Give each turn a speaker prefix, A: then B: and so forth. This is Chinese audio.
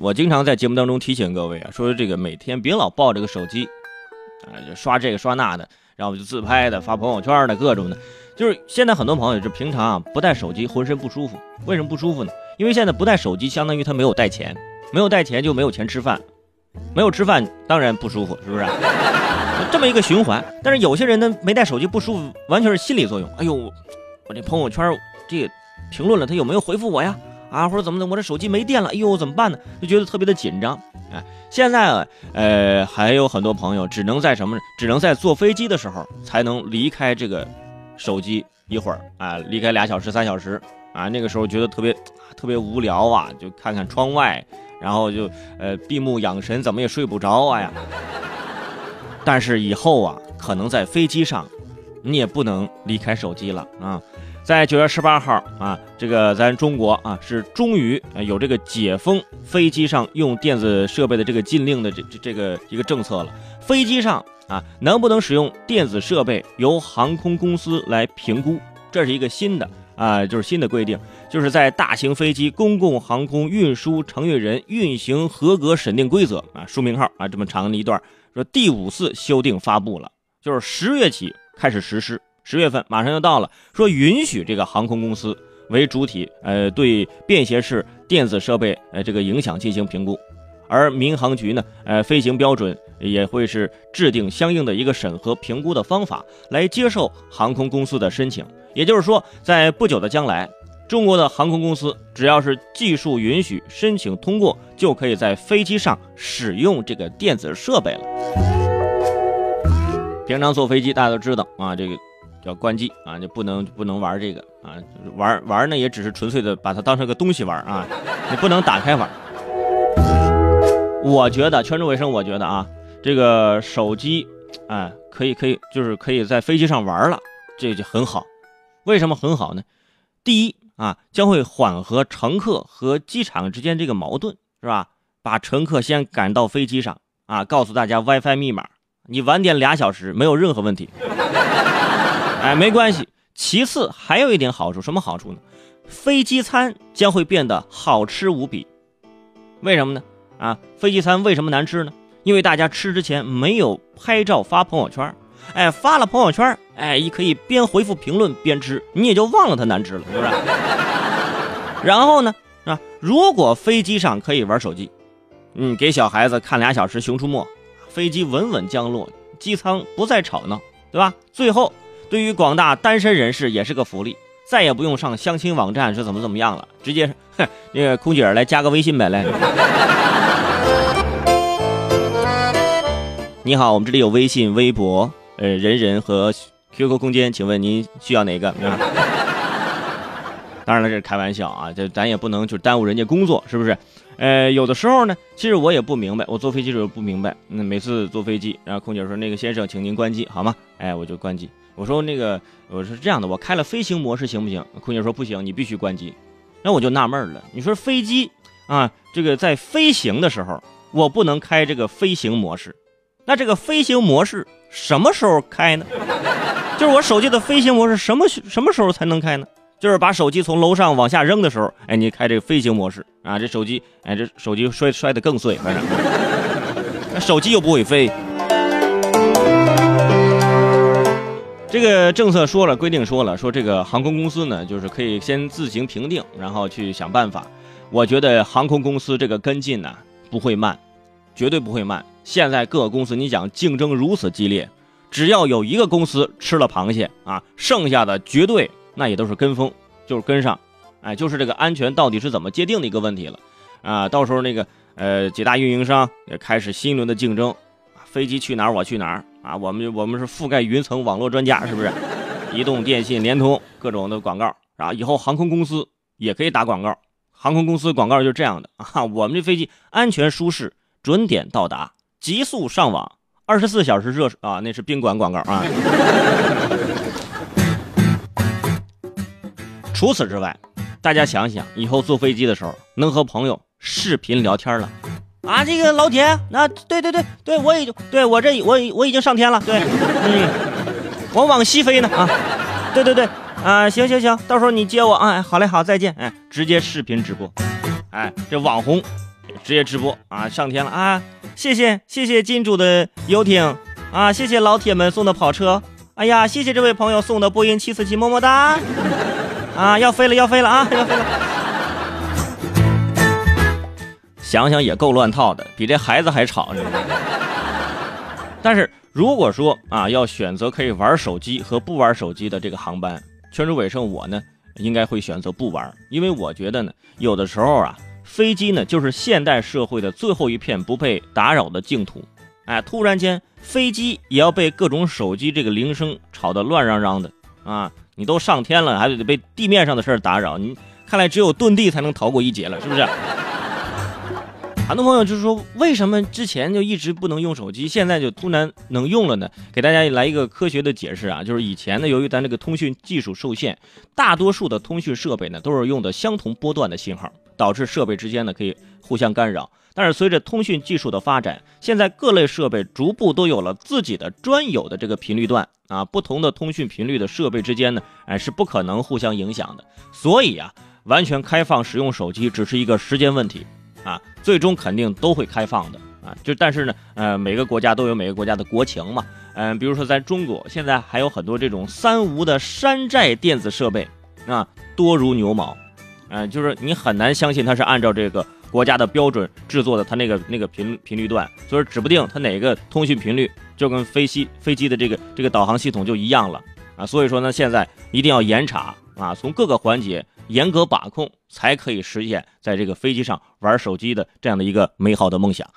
A: 我经常在节目当中提醒各位啊，说这个每天别老抱着个手机，啊，就刷这个刷那的，然后就自拍的、发朋友圈的各种的。就是现在很多朋友就平常啊不带手机浑身不舒服，为什么不舒服呢？因为现在不带手机相当于他没有带钱，没有带钱就没有钱吃饭，没有吃饭当然不舒服，是不是？这么一个循环。但是有些人呢没带手机不舒服，完全是心理作用。哎呦，我这朋友圈这评论了，他有没有回复我呀？啊，或者怎么的，我这手机没电了，哎呦，怎么办呢？就觉得特别的紧张。哎，现在，呃，还有很多朋友只能在什么？只能在坐飞机的时候才能离开这个手机一会儿啊，离开俩小时、三小时啊。那个时候觉得特别特别无聊啊，就看看窗外，然后就呃闭目养神，怎么也睡不着啊呀。但是以后啊，可能在飞机上，你也不能离开手机了啊。在九月十八号啊，这个咱中国啊是终于有这个解封飞机上用电子设备的这个禁令的这这这个一个政策了。飞机上啊能不能使用电子设备，由航空公司来评估，这是一个新的啊，就是新的规定，就是在大型飞机公共航空运输承运人运行合格审定规则啊书名号啊这么长的一段，说第五次修订发布了，就是十月起开始实施。十月份马上就到了，说允许这个航空公司为主体，呃，对便携式电子设备，呃，这个影响进行评估，而民航局呢，呃，飞行标准也会是制定相应的一个审核评估的方法，来接受航空公司的申请。也就是说，在不久的将来，中国的航空公司只要是技术允许，申请通过，就可以在飞机上使用这个电子设备了。平常坐飞机，大家都知道啊，这个。叫关机啊，就不能不能玩这个啊，玩玩呢也只是纯粹的把它当成个东西玩啊，你不能打开玩。我觉得全职卫生，我觉得啊，这个手机，哎，可以可以，就是可以在飞机上玩了，这就很好。为什么很好呢？第一啊，将会缓和乘客和机场之间这个矛盾，是吧？把乘客先赶到飞机上啊，告诉大家 WiFi 密码，你晚点俩小时没有任何问题。哎，没关系。其次，还有一点好处，什么好处呢？飞机餐将会变得好吃无比。为什么呢？啊，飞机餐为什么难吃呢？因为大家吃之前没有拍照发朋友圈。哎，发了朋友圈，哎，你可以边回复评论边吃，你也就忘了它难吃了，是不是？然后呢，啊，如果飞机上可以玩手机，嗯，给小孩子看俩小时《熊出没》，飞机稳稳降落，机舱不再吵闹，对吧？最后。对于广大单身人士也是个福利，再也不用上相亲网站是怎么怎么样了，直接哼，那个空姐来加个微信呗来。你好，我们这里有微信、微博、呃人人和 QQ 空间，请问您需要哪个？当然了，这是开玩笑啊，这咱也不能就耽误人家工作，是不是？呃，有的时候呢，其实我也不明白，我坐飞机时候不明白，那每次坐飞机，然后空姐说那个先生，请您关机好吗？哎，我就关机。我说那个，我说这样的，我开了飞行模式行不行？空姐说不行，你必须关机。那我就纳闷了，你说飞机啊，这个在飞行的时候，我不能开这个飞行模式，那这个飞行模式什么时候开呢？就是我手机的飞行模式什么什么时候才能开呢？就是把手机从楼上往下扔的时候，哎，你开这个飞行模式啊，这手机，哎，这手机摔摔得更碎，反正，那手机又不会飞。这个政策说了，规定说了，说这个航空公司呢，就是可以先自行评定，然后去想办法。我觉得航空公司这个跟进呢不会慢，绝对不会慢。现在各个公司，你讲竞争如此激烈，只要有一个公司吃了螃蟹啊，剩下的绝对那也都是跟风，就是跟上。哎，就是这个安全到底是怎么界定的一个问题了啊。到时候那个呃几大运营商也开始新一轮的竞争，飞机去哪儿我去哪儿。啊，我们我们是覆盖云层网络专家，是不是？移动、电信、联通各种的广告，然后以后航空公司也可以打广告。航空公司广告就是这样的啊，我们这飞机安全舒适，准点到达，极速上网，二十四小时热啊，那是宾馆广告啊。除此之外，大家想想，以后坐飞机的时候能和朋友视频聊天了。啊，这个老铁，那对对对对，我已经对我这我我已经上天了，对，嗯，我往西飞呢啊，对对对，啊，行行行，到时候你接我啊，好嘞好，再见，哎，直接视频直播，哎，这网红直接直播啊，上天了啊！谢谢谢谢金主的游艇啊，谢谢老铁们送的跑车，哎呀，谢谢这位朋友送的波音七四七，么么哒！啊，要飞了要飞了啊，要飞了！想想也够乱套的，比这孩子还吵，是不是？但是如果说啊，要选择可以玩手机和不玩手机的这个航班，全主伟胜我呢，应该会选择不玩，因为我觉得呢，有的时候啊。飞机呢，就是现代社会的最后一片不被打扰的净土。哎，突然间，飞机也要被各种手机这个铃声吵得乱嚷嚷的啊！你都上天了，还得被地面上的事儿打扰，你看来只有遁地才能逃过一劫了，是不是？很多朋友就是说，为什么之前就一直不能用手机，现在就突然能用了呢？给大家来一个科学的解释啊，就是以前呢，由于咱这个通讯技术受限，大多数的通讯设备呢都是用的相同波段的信号。导致设备之间呢可以互相干扰，但是随着通讯技术的发展，现在各类设备逐步都有了自己的专有的这个频率段啊，不同的通讯频率的设备之间呢，哎是不可能互相影响的。所以啊，完全开放使用手机只是一个时间问题啊，最终肯定都会开放的啊。就但是呢，呃，每个国家都有每个国家的国情嘛，嗯，比如说在中国，现在还有很多这种三无的山寨电子设备啊，多如牛毛。嗯，就是你很难相信它是按照这个国家的标准制作的，它那个那个频频率段，所以指不定它哪个通讯频率就跟飞机飞机的这个这个导航系统就一样了啊。所以说呢，现在一定要严查啊，从各个环节严格把控才可以实现在这个飞机上玩手机的这样的一个美好的梦想。